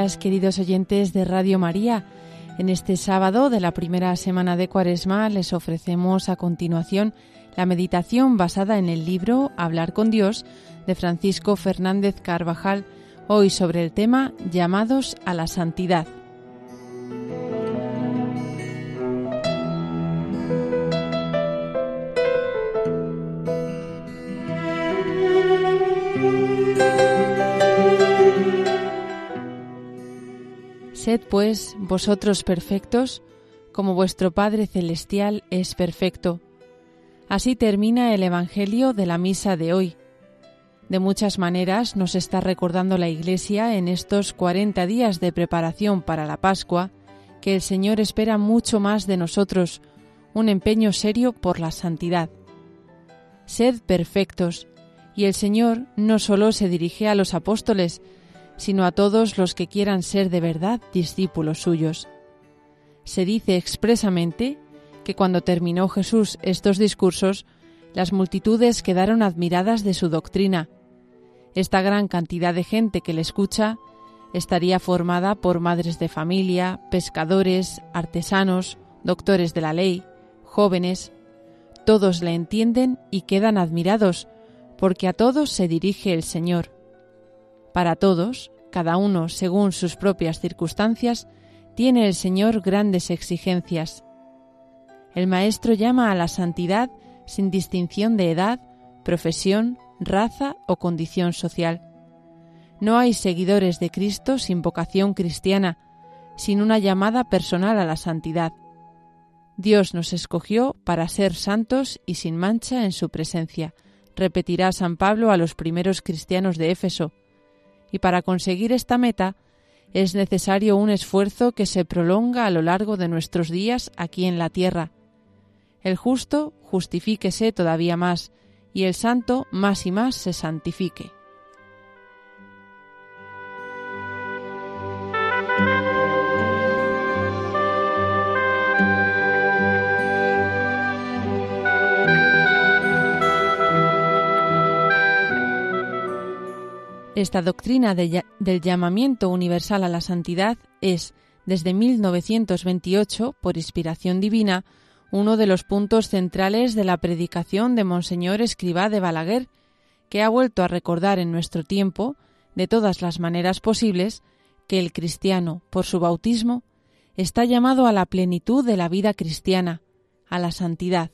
queridos oyentes de Radio María. En este sábado de la primera semana de Cuaresma les ofrecemos a continuación la meditación basada en el libro Hablar con Dios de Francisco Fernández Carvajal, hoy sobre el tema Llamados a la Santidad. Sed pues vosotros perfectos, como vuestro Padre Celestial es perfecto. Así termina el Evangelio de la misa de hoy. De muchas maneras nos está recordando la Iglesia en estos cuarenta días de preparación para la Pascua que el Señor espera mucho más de nosotros, un empeño serio por la santidad. Sed perfectos, y el Señor no solo se dirige a los apóstoles, sino a todos los que quieran ser de verdad discípulos suyos. Se dice expresamente que cuando terminó Jesús estos discursos, las multitudes quedaron admiradas de su doctrina. Esta gran cantidad de gente que le escucha estaría formada por madres de familia, pescadores, artesanos, doctores de la ley, jóvenes. Todos le entienden y quedan admirados, porque a todos se dirige el Señor. Para todos, cada uno según sus propias circunstancias, tiene el Señor grandes exigencias. El Maestro llama a la santidad sin distinción de edad, profesión, raza o condición social. No hay seguidores de Cristo sin vocación cristiana, sin una llamada personal a la santidad. Dios nos escogió para ser santos y sin mancha en su presencia, repetirá San Pablo a los primeros cristianos de Éfeso, y para conseguir esta meta es necesario un esfuerzo que se prolonga a lo largo de nuestros días aquí en la tierra. El justo justifíquese todavía más, y el santo más y más se santifique. Esta doctrina del llamamiento universal a la santidad es, desde 1928, por inspiración divina, uno de los puntos centrales de la predicación de Monseñor Escribá de Balaguer, que ha vuelto a recordar en nuestro tiempo, de todas las maneras posibles, que el cristiano, por su bautismo, está llamado a la plenitud de la vida cristiana, a la santidad.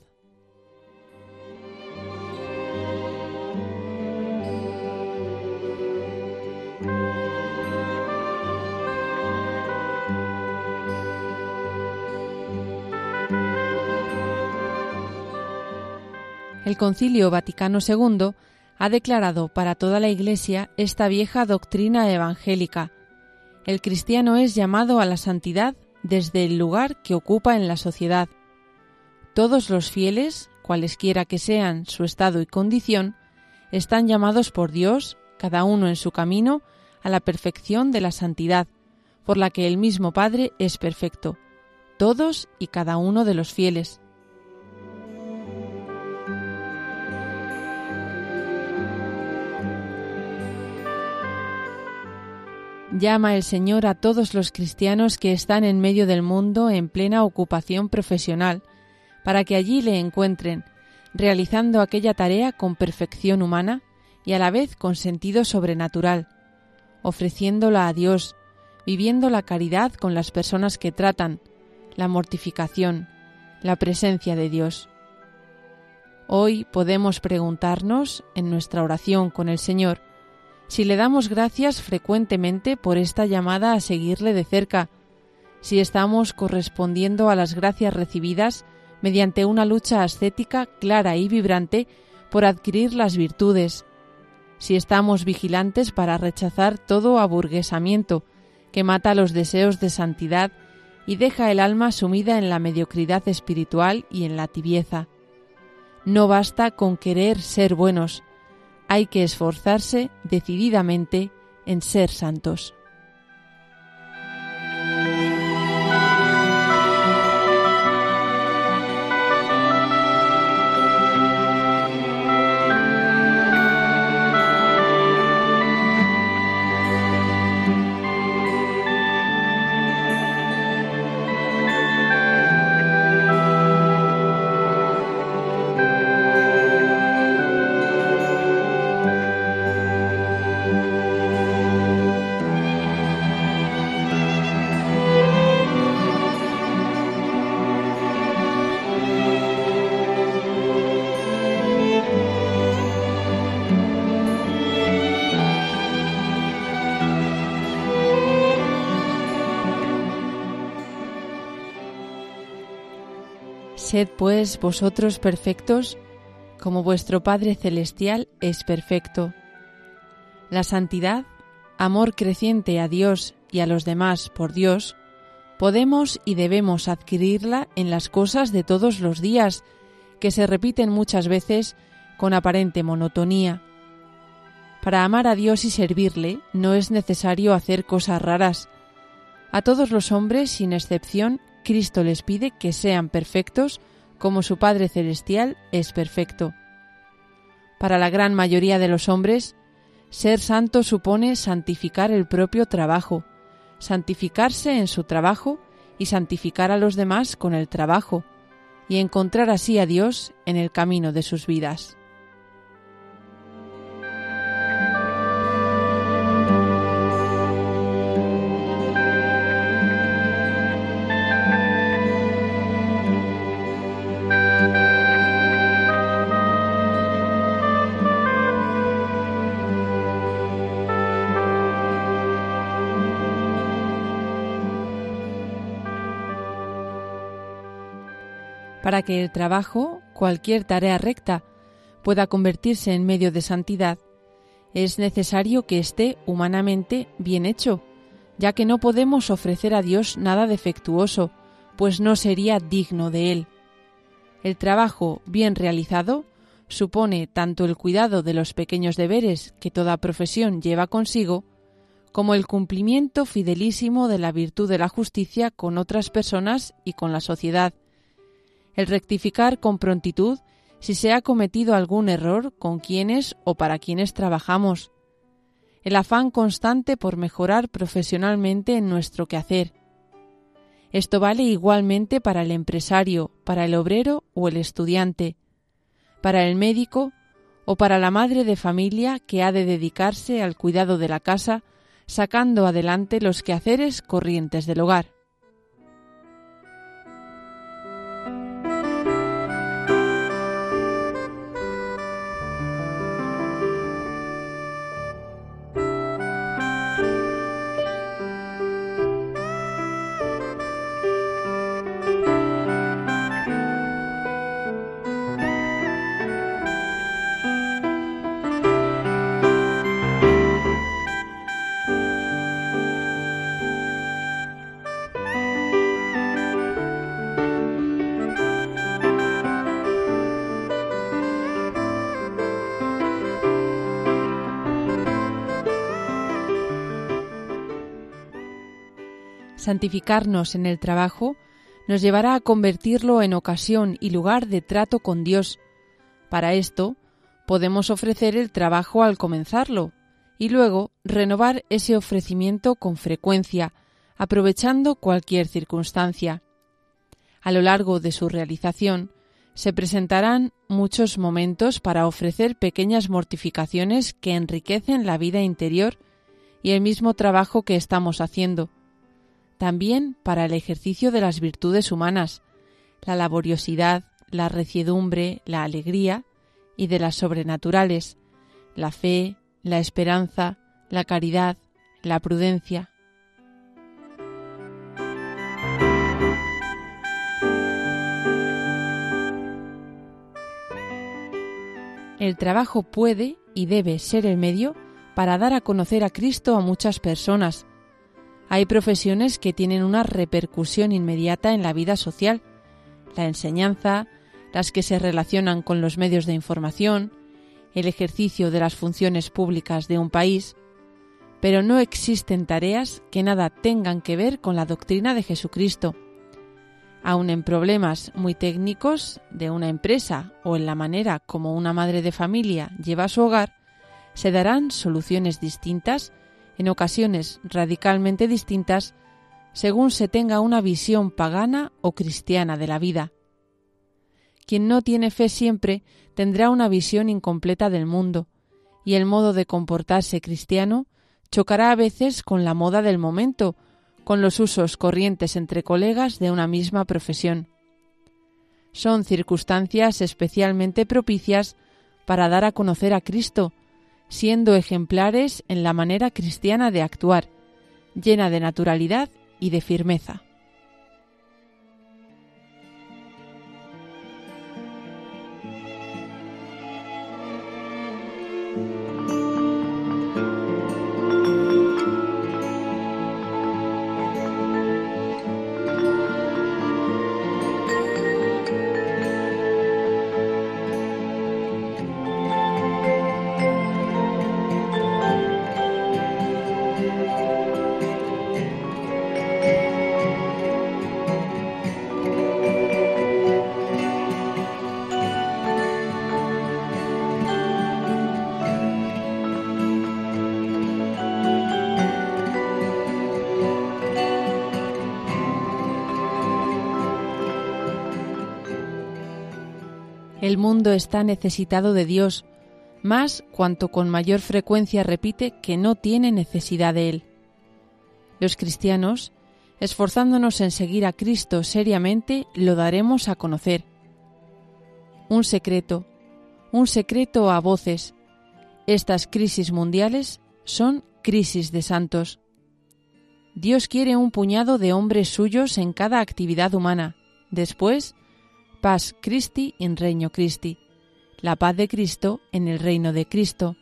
El Concilio Vaticano II ha declarado para toda la Iglesia esta vieja doctrina evangélica. El cristiano es llamado a la santidad desde el lugar que ocupa en la sociedad. Todos los fieles, cualesquiera que sean su estado y condición, están llamados por Dios, cada uno en su camino, a la perfección de la santidad, por la que el mismo Padre es perfecto, todos y cada uno de los fieles. Llama el Señor a todos los cristianos que están en medio del mundo en plena ocupación profesional, para que allí le encuentren, realizando aquella tarea con perfección humana y a la vez con sentido sobrenatural, ofreciéndola a Dios, viviendo la caridad con las personas que tratan, la mortificación, la presencia de Dios. Hoy podemos preguntarnos, en nuestra oración con el Señor, si le damos gracias frecuentemente por esta llamada a seguirle de cerca, si estamos correspondiendo a las gracias recibidas mediante una lucha ascética clara y vibrante por adquirir las virtudes, si estamos vigilantes para rechazar todo aburguesamiento que mata los deseos de santidad y deja el alma sumida en la mediocridad espiritual y en la tibieza. No basta con querer ser buenos, hay que esforzarse decididamente en ser santos. Pues vosotros perfectos, como vuestro Padre Celestial es perfecto. La santidad, amor creciente a Dios y a los demás por Dios, podemos y debemos adquirirla en las cosas de todos los días, que se repiten muchas veces con aparente monotonía. Para amar a Dios y servirle no es necesario hacer cosas raras. A todos los hombres, sin excepción, Cristo les pide que sean perfectos como su Padre Celestial es perfecto. Para la gran mayoría de los hombres, ser santo supone santificar el propio trabajo, santificarse en su trabajo y santificar a los demás con el trabajo, y encontrar así a Dios en el camino de sus vidas. Para que el trabajo, cualquier tarea recta, pueda convertirse en medio de santidad, es necesario que esté humanamente bien hecho, ya que no podemos ofrecer a Dios nada defectuoso, pues no sería digno de Él. El trabajo bien realizado supone tanto el cuidado de los pequeños deberes que toda profesión lleva consigo, como el cumplimiento fidelísimo de la virtud de la justicia con otras personas y con la sociedad, el rectificar con prontitud si se ha cometido algún error con quienes o para quienes trabajamos, el afán constante por mejorar profesionalmente en nuestro quehacer. Esto vale igualmente para el empresario, para el obrero o el estudiante, para el médico o para la madre de familia que ha de dedicarse al cuidado de la casa, sacando adelante los quehaceres corrientes del hogar. Santificarnos en el trabajo nos llevará a convertirlo en ocasión y lugar de trato con Dios. Para esto, podemos ofrecer el trabajo al comenzarlo y luego renovar ese ofrecimiento con frecuencia, aprovechando cualquier circunstancia. A lo largo de su realización, se presentarán muchos momentos para ofrecer pequeñas mortificaciones que enriquecen la vida interior y el mismo trabajo que estamos haciendo también para el ejercicio de las virtudes humanas, la laboriosidad, la reciedumbre, la alegría, y de las sobrenaturales, la fe, la esperanza, la caridad, la prudencia. El trabajo puede y debe ser el medio para dar a conocer a Cristo a muchas personas, hay profesiones que tienen una repercusión inmediata en la vida social, la enseñanza, las que se relacionan con los medios de información, el ejercicio de las funciones públicas de un país, pero no existen tareas que nada tengan que ver con la doctrina de Jesucristo. Aun en problemas muy técnicos de una empresa o en la manera como una madre de familia lleva su hogar, se darán soluciones distintas en ocasiones radicalmente distintas, según se tenga una visión pagana o cristiana de la vida. Quien no tiene fe siempre tendrá una visión incompleta del mundo, y el modo de comportarse cristiano chocará a veces con la moda del momento, con los usos corrientes entre colegas de una misma profesión. Son circunstancias especialmente propicias para dar a conocer a Cristo, siendo ejemplares en la manera cristiana de actuar, llena de naturalidad y de firmeza. El mundo está necesitado de Dios, más cuanto con mayor frecuencia repite que no tiene necesidad de Él. Los cristianos, esforzándonos en seguir a Cristo seriamente, lo daremos a conocer. Un secreto, un secreto a voces. Estas crisis mundiales son crisis de santos. Dios quiere un puñado de hombres suyos en cada actividad humana. Después, paz Christi en reino Christi, la paz de Cristo en el reino de Cristo.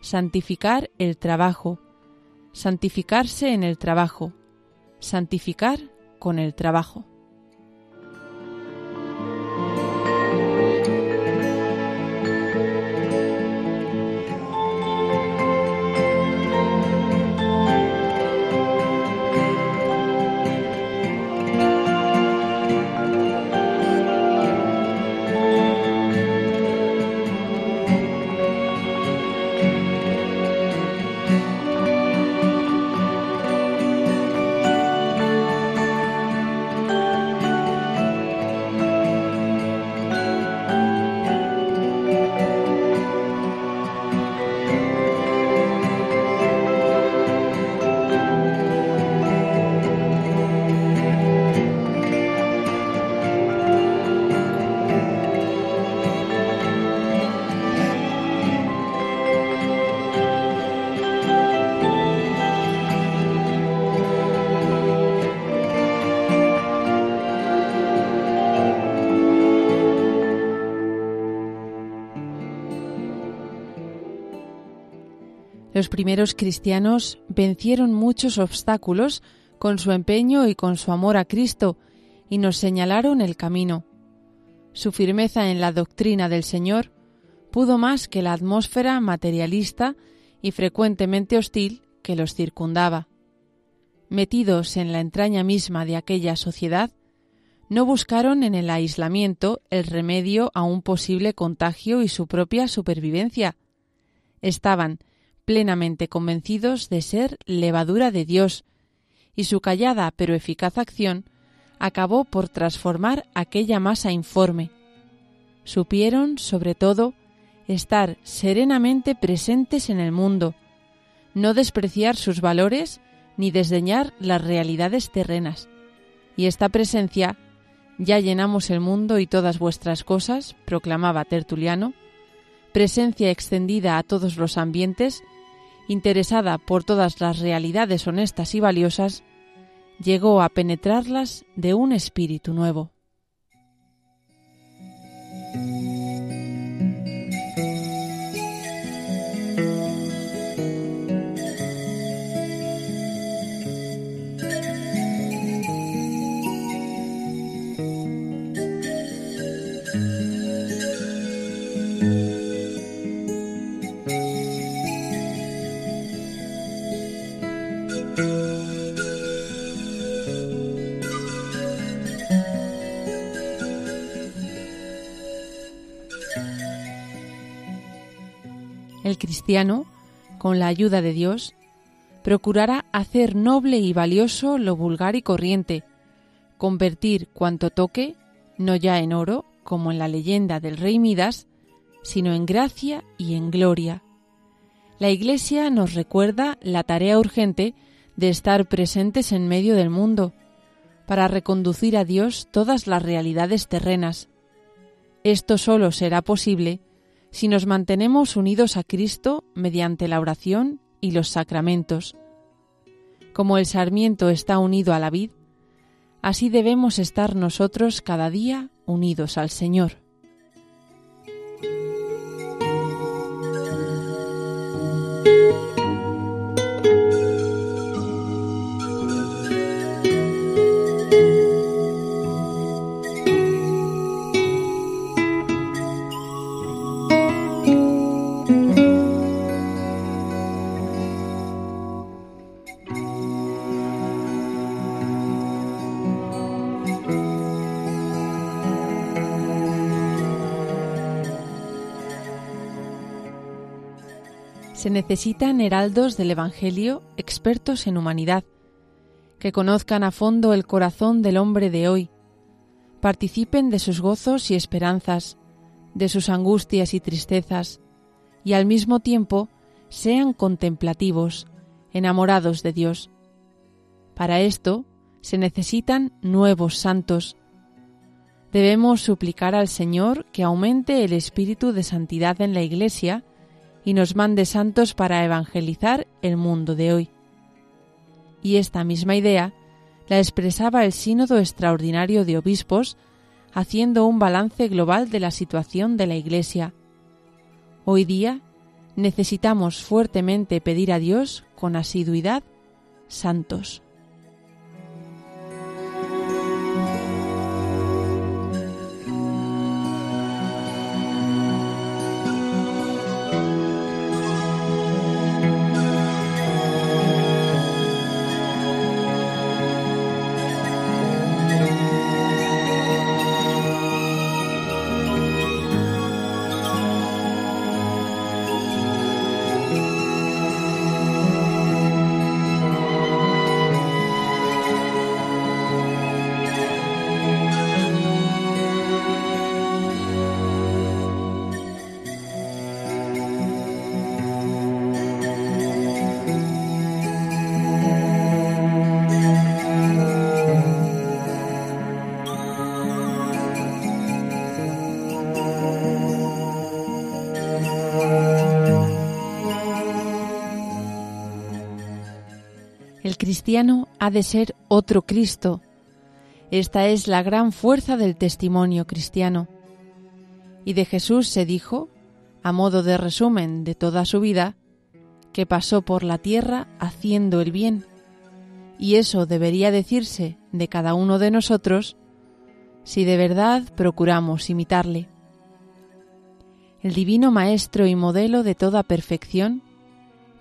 Santificar el trabajo, santificarse en el trabajo, santificar con el trabajo. Los primeros cristianos vencieron muchos obstáculos con su empeño y con su amor a Cristo y nos señalaron el camino. Su firmeza en la doctrina del Señor pudo más que la atmósfera materialista y frecuentemente hostil que los circundaba. Metidos en la entraña misma de aquella sociedad, no buscaron en el aislamiento el remedio a un posible contagio y su propia supervivencia. Estaban plenamente convencidos de ser levadura de Dios, y su callada pero eficaz acción acabó por transformar aquella masa informe. Supieron, sobre todo, estar serenamente presentes en el mundo, no despreciar sus valores ni desdeñar las realidades terrenas. Y esta presencia, ya llenamos el mundo y todas vuestras cosas, proclamaba Tertuliano, presencia extendida a todos los ambientes, interesada por todas las realidades honestas y valiosas, llegó a penetrarlas de un espíritu nuevo. Cristiano, con la ayuda de Dios, procurará hacer noble y valioso lo vulgar y corriente, convertir cuanto toque, no ya en oro, como en la leyenda del rey Midas, sino en gracia y en gloria. La Iglesia nos recuerda la tarea urgente de estar presentes en medio del mundo, para reconducir a Dios todas las realidades terrenas. Esto solo será posible si nos mantenemos unidos a Cristo mediante la oración y los sacramentos. Como el sarmiento está unido a la vid, así debemos estar nosotros cada día unidos al Señor. Necesitan heraldos del Evangelio expertos en humanidad, que conozcan a fondo el corazón del hombre de hoy, participen de sus gozos y esperanzas, de sus angustias y tristezas, y al mismo tiempo sean contemplativos, enamorados de Dios. Para esto se necesitan nuevos santos. Debemos suplicar al Señor que aumente el espíritu de santidad en la Iglesia y nos mande santos para evangelizar el mundo de hoy. Y esta misma idea la expresaba el Sínodo Extraordinario de Obispos, haciendo un balance global de la situación de la Iglesia. Hoy día necesitamos fuertemente pedir a Dios con asiduidad santos. Cristiano ha de ser otro Cristo. Esta es la gran fuerza del testimonio cristiano. Y de Jesús se dijo, a modo de resumen de toda su vida, que pasó por la tierra haciendo el bien. Y eso debería decirse de cada uno de nosotros si de verdad procuramos imitarle. El divino Maestro y modelo de toda perfección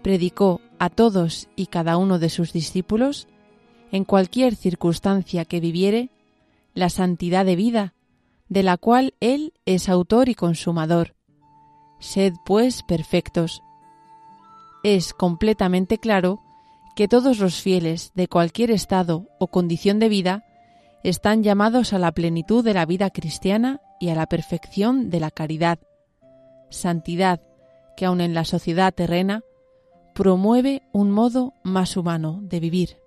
predicó a todos y cada uno de sus discípulos, en cualquier circunstancia que viviere, la santidad de vida, de la cual Él es autor y consumador. Sed, pues, perfectos. Es completamente claro que todos los fieles de cualquier estado o condición de vida están llamados a la plenitud de la vida cristiana y a la perfección de la caridad, santidad que aun en la sociedad terrena promueve un modo más humano de vivir.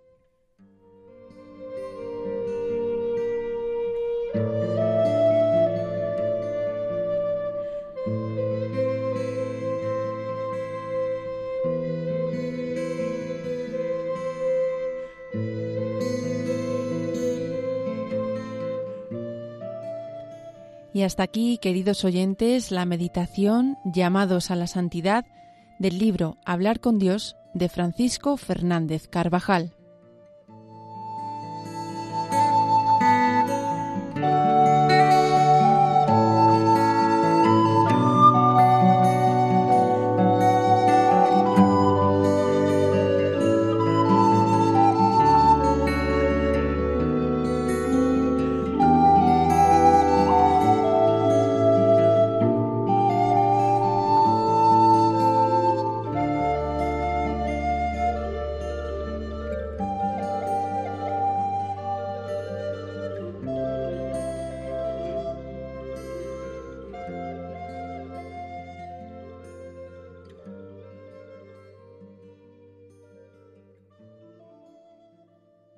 Y hasta aquí, queridos oyentes, la meditación llamados a la santidad del libro Hablar con Dios de Francisco Fernández Carvajal.